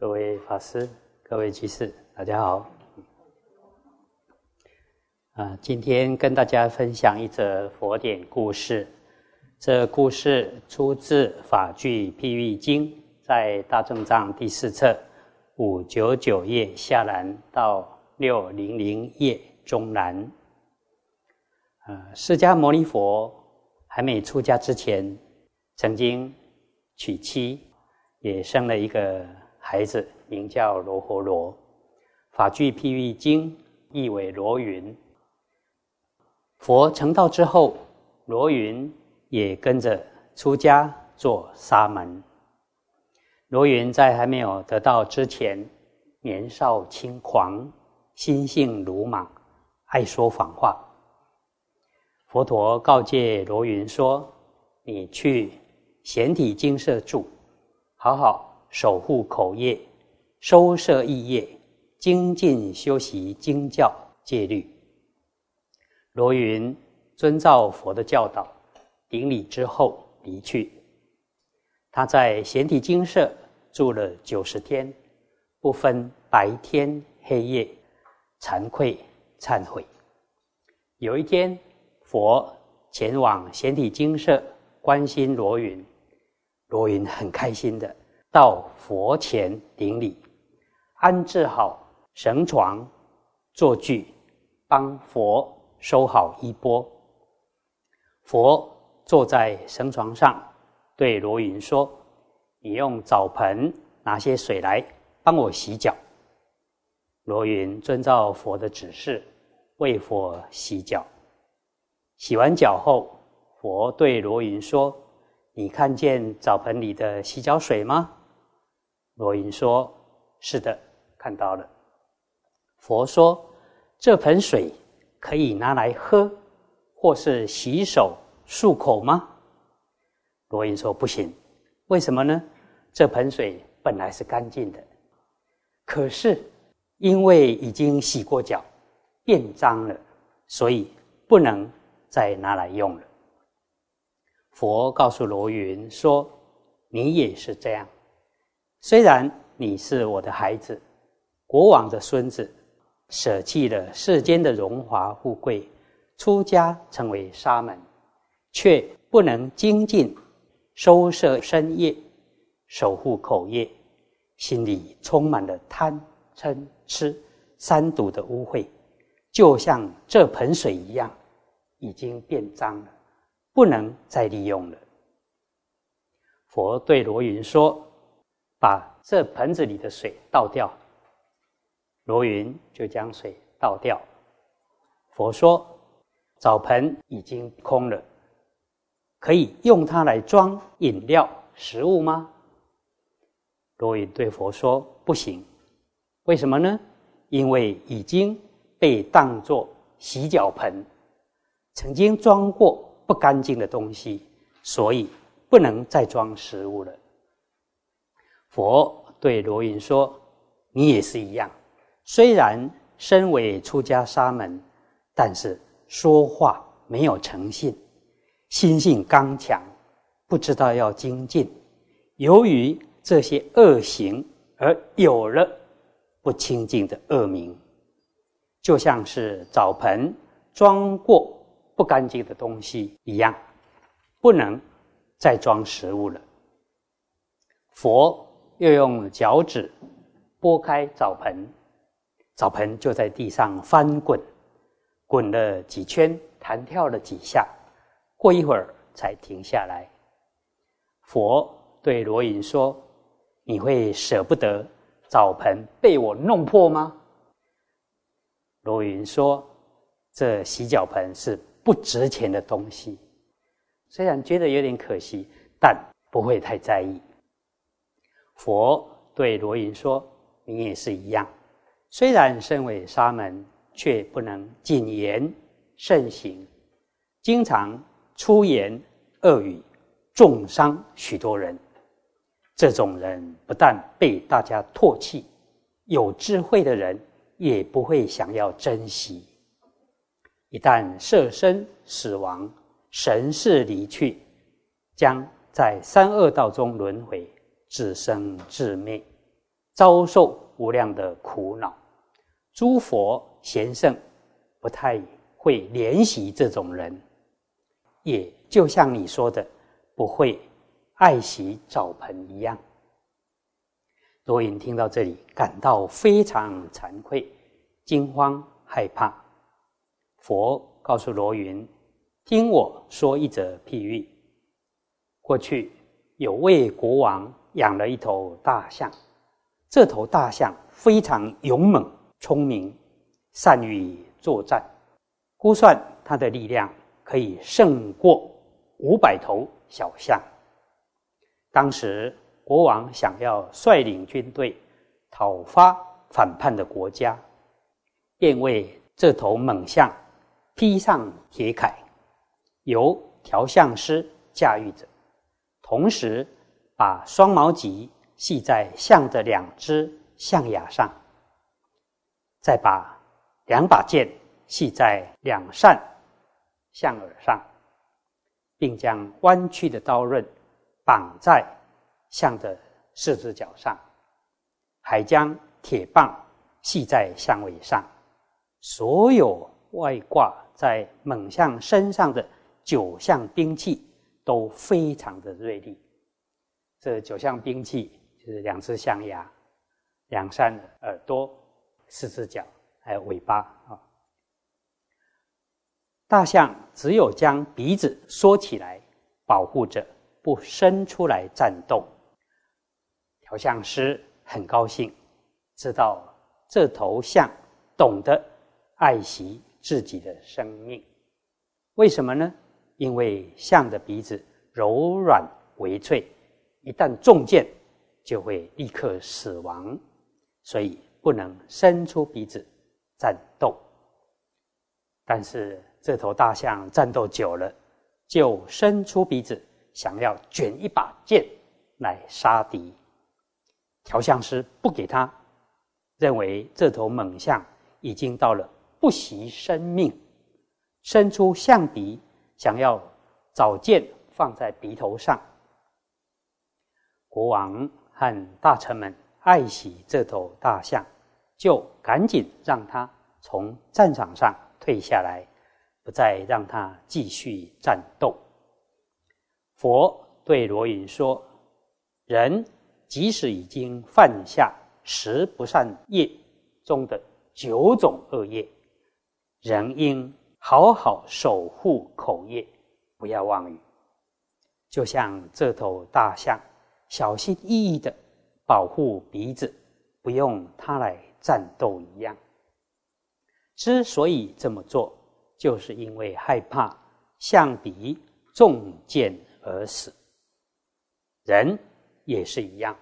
各位法师、各位居士，大家好。啊，今天跟大家分享一则佛典故事。这故事出自《法句譬喻经》，在大正藏第四册五九九页下栏到六零零页中栏。呃，释迦牟尼佛还没出家之前，曾经娶妻，也生了一个。孩子名叫罗侯罗，法句譬喻经译为罗云。佛成道之后，罗云也跟着出家做沙门。罗云在还没有得道之前，年少轻狂，心性鲁莽，爱说谎话。佛陀告诫罗云说：“你去贤体精舍住，好好。”守护口业，收摄意业，精进修习经教戒律。罗云遵照佛的教导，顶礼之后离去。他在贤体精舍住了九十天，不分白天黑夜，惭愧忏悔。有一天，佛前往贤体精舍关心罗云，罗云很开心的。到佛前顶礼，安置好绳床、坐具，帮佛收好衣钵。佛坐在绳床上，对罗云说：“你用澡盆拿些水来帮我洗脚。”罗云遵照佛的指示，为佛洗脚。洗完脚后，佛对罗云说：“你看见澡盆里的洗脚水吗？”罗云说：“是的，看到了。”佛说：“这盆水可以拿来喝，或是洗手漱口吗？”罗云说：“不行，为什么呢？这盆水本来是干净的，可是因为已经洗过脚，变脏了，所以不能再拿来用了。”佛告诉罗云说：“你也是这样。”虽然你是我的孩子，国王的孙子，舍弃了世间的荣华富贵，出家成为沙门，却不能精进收摄身业，守护口业，心里充满了贪嗔痴三毒的污秽，就像这盆水一样，已经变脏了，不能再利用了。佛对罗云说。把这盆子里的水倒掉，罗云就将水倒掉。佛说：“澡盆已经空了，可以用它来装饮料、食物吗？”罗云对佛说：“不行，为什么呢？因为已经被当作洗脚盆，曾经装过不干净的东西，所以不能再装食物了。”佛对罗云说：“你也是一样，虽然身为出家沙门，但是说话没有诚信，心性刚强，不知道要精进。由于这些恶行而有了不清净的恶名，就像是澡盆装过不干净的东西一样，不能再装食物了。”佛。又用脚趾拨开澡盆，澡盆就在地上翻滚，滚了几圈，弹跳了几下，过一会儿才停下来。佛对罗云说：“你会舍不得澡盆被我弄破吗？”罗云说：“这洗脚盆是不值钱的东西，虽然觉得有点可惜，但不会太在意。”佛对罗云说：“你也是一样，虽然身为沙门，却不能谨言慎行，经常出言恶语，重伤许多人。这种人不但被大家唾弃，有智慧的人也不会想要珍惜。一旦舍身死亡，神识离去，将在三恶道中轮回。”自生自灭，遭受无量的苦恼。诸佛贤圣不太会怜惜这种人，也就像你说的，不会爱惜澡盆一样。罗隐听到这里，感到非常惭愧、惊慌、害怕。佛告诉罗云：“听我说一则譬喻。过去有位国王养了一头大象，这头大象非常勇猛。”聪明，善于作战，估算它的力量可以胜过五百头小象。当时国王想要率领军队讨伐反叛的国家，便为这头猛象披上铁铠，由调象师驾驭着，同时把双毛戟系在象的两只象牙上。再把两把剑系在两扇象耳上，并将弯曲的刀刃绑在象的四只脚上，还将铁棒系在象尾上。所有外挂在猛象身上的九项兵器都非常的锐利。这九项兵器就是两只象牙、两扇耳朵。四只脚，还有尾巴啊！大象只有将鼻子缩起来，保护着，不伸出来战斗。调象师很高兴，知道这头象懂得爱惜自己的生命。为什么呢？因为象的鼻子柔软微脆，一旦中箭就会立刻死亡，所以。不能伸出鼻子战斗，但是这头大象战斗久了，就伸出鼻子想要卷一把剑来杀敌。调香师不给他，认为这头猛象已经到了不惜生命，伸出象鼻想要找剑放在鼻头上。国王和大臣们爱惜这头大象。就赶紧让他从战场上退下来，不再让他继续战斗。佛对罗云说：“人即使已经犯下十不善业中的九种恶业，仍应好好守护口业，不要妄语。就像这头大象，小心翼翼的保护鼻子，不用它来。”战斗一样，之所以这么做，就是因为害怕象鼻中箭而死。人也是一样，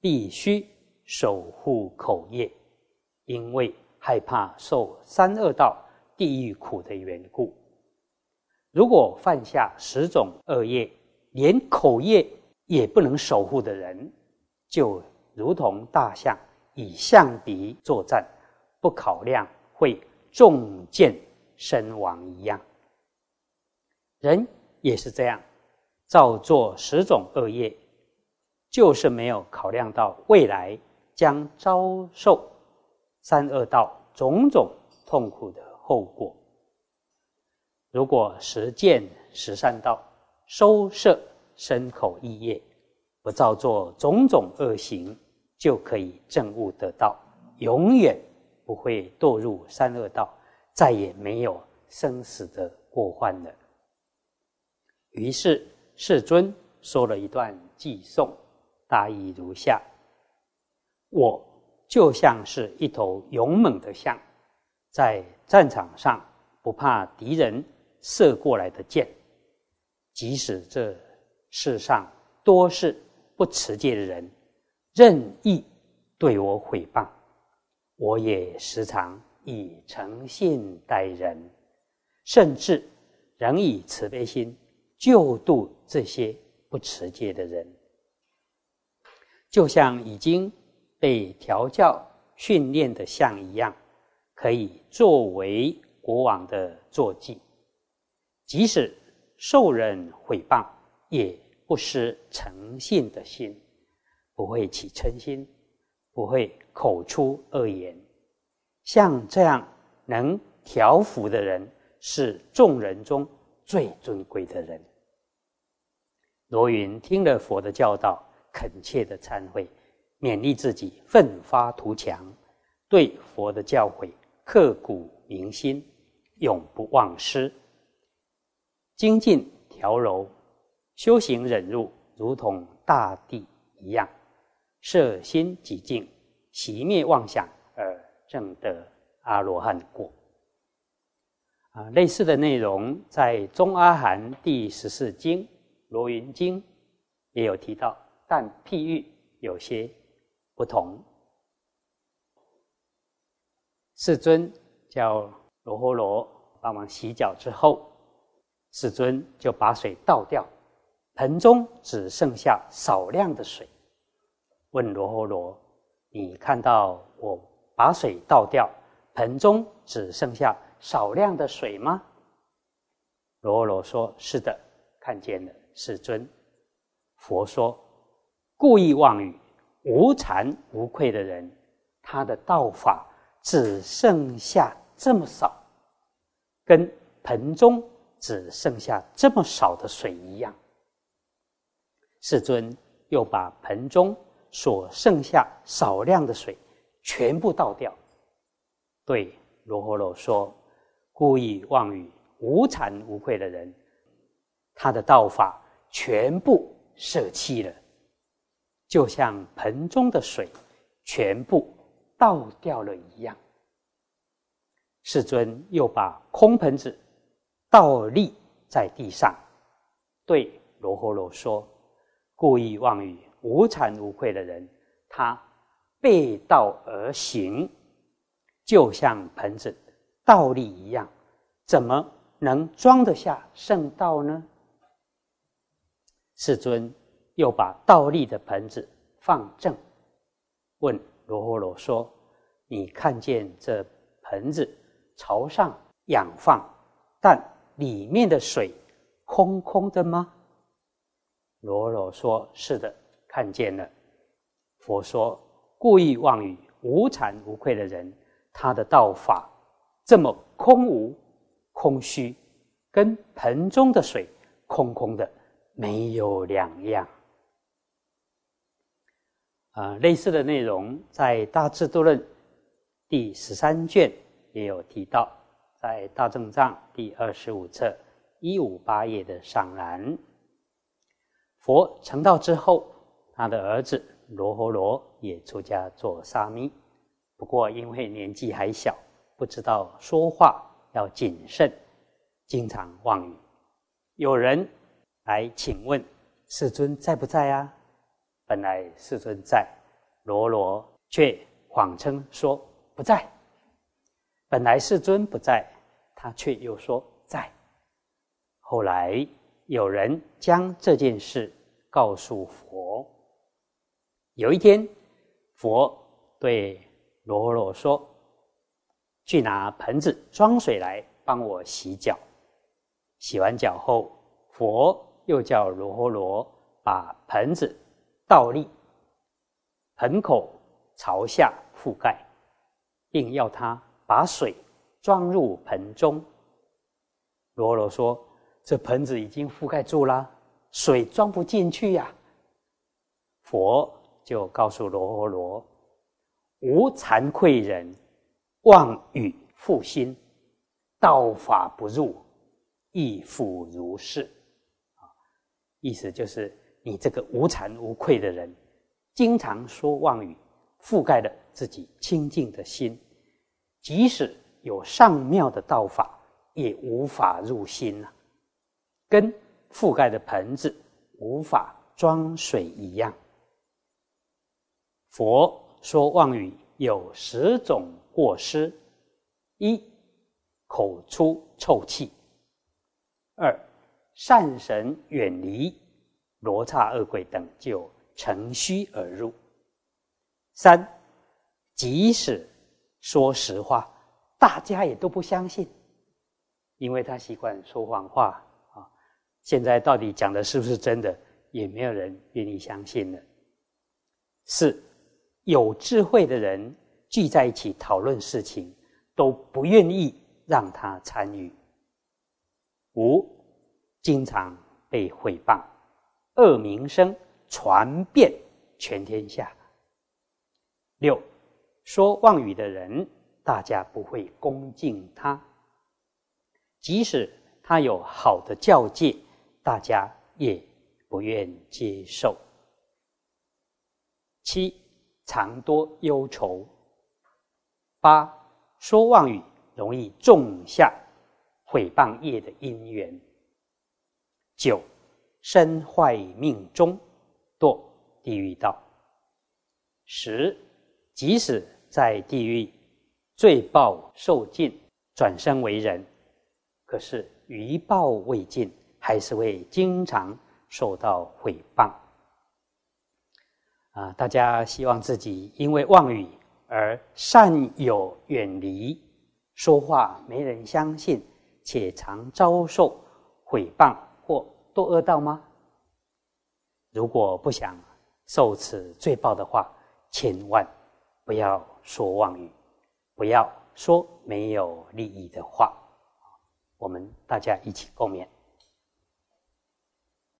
必须守护口业，因为害怕受三恶道地狱苦的缘故。如果犯下十种恶业，连口业也不能守护的人，就如同大象。以象鼻作战，不考量会中箭身亡一样。人也是这样，造作十种恶业，就是没有考量到未来将遭受三恶道种种痛苦的后果。如果实践十善道，收摄身口意业，不造作种种恶行。就可以证悟得到，永远不会堕入三恶道，再也没有生死的过患了。于是世尊说了一段偈颂，大意如下：我就像是一头勇猛的象，在战场上不怕敌人射过来的箭，即使这世上多是不持戒的人。任意对我诽谤，我也时常以诚信待人，甚至仍以慈悲心救度这些不持戒的人，就像已经被调教训练的象一样，可以作为国王的坐骑。即使受人诽谤，也不失诚信的心。不会起嗔心，不会口出恶言。像这样能调伏的人，是众人中最尊贵的人。罗云听了佛的教导，恳切的忏悔，勉励自己奋发图强，对佛的教诲刻骨铭心，永不忘失。精进调柔，修行忍辱，如同大地一样，摄心极静，熄灭妄想而证得阿罗汉果。啊，类似的内容在《中阿含》第十四经《罗云经》也有提到，但譬喻有些不同。世尊叫罗诃罗帮忙洗脚之后，世尊就把水倒掉，盆中只剩下少量的水。问罗诃罗：“你看到我把水倒掉，盆中只剩下？”少量的水吗？罗诃罗说：“是的，看见了，世尊。”佛说：“故意妄语、无惭无愧的人，他的道法只剩下这么少，跟盆中只剩下这么少的水一样。”世尊又把盆中所剩下少量的水全部倒掉，对罗诃罗说。故意妄语、无惭无愧的人，他的道法全部舍弃了，就像盆中的水全部倒掉了一样。世尊又把空盆子倒立在地上，对罗诃罗说：“故意妄语、无惭无愧的人，他背道而行，就像盆子。”倒立一样，怎么能装得下圣道呢？世尊又把倒立的盆子放正，问罗诃罗说：“你看见这盆子朝上仰放，但里面的水空空的吗？”罗罗说：“是的，看见了。”佛说：“故意妄语、无惭无愧的人，他的道法。”这么空无、空虚，跟盆中的水空空的没有两样。啊，类似的内容在《大智度论》第十三卷也有提到，在《大正藏》第二十五册一五八页的上栏。佛成道之后，他的儿子罗侯罗也出家做沙弥，不过因为年纪还小。不知道说话要谨慎，经常妄语。有人来请问世尊在不在啊？本来世尊在，罗罗却谎称说不在。本来世尊不在，他却又说在。后来有人将这件事告诉佛。有一天，佛对罗罗说。去拿盆子装水来帮我洗脚。洗完脚后，佛又叫罗诃罗把盆子倒立，盆口朝下覆盖，并要他把水装入盆中。罗罗说：“这盆子已经覆盖住了，水装不进去呀。”佛就告诉罗诃罗：“无惭愧人。”妄语负心，道法不入，亦复如是。意思就是你这个无惭无愧的人，经常说妄语，覆盖了自己清净的心，即使有上妙的道法，也无法入心呐，跟覆盖的盆子无法装水一样。佛说妄语有十种。过失一，口出臭气；二，善神远离，罗刹恶鬼等就乘虚而入；三，即使说实话，大家也都不相信，因为他习惯说谎话。现在到底讲的是不是真的，也没有人愿意相信了。四，有智慧的人聚在一起讨论事情，都不愿意让他参与。五，经常被毁谤，恶名声传遍全天下。六，说妄语的人，大家不会恭敬他，即使他有好的教戒，大家也不愿接受。七。常多忧愁。八说妄语容易种下毁谤业的因缘。九身坏命中堕地狱道。十即使在地狱罪报受尽，转生为人，可是余报未尽，还是会经常受到毁谤。啊，大家希望自己因为妄语而善有远离，说话没人相信，且常遭受毁谤或堕恶道吗？如果不想受此罪报的话，千万不要说妄语，不要说没有利益的话。我们大家一起共勉。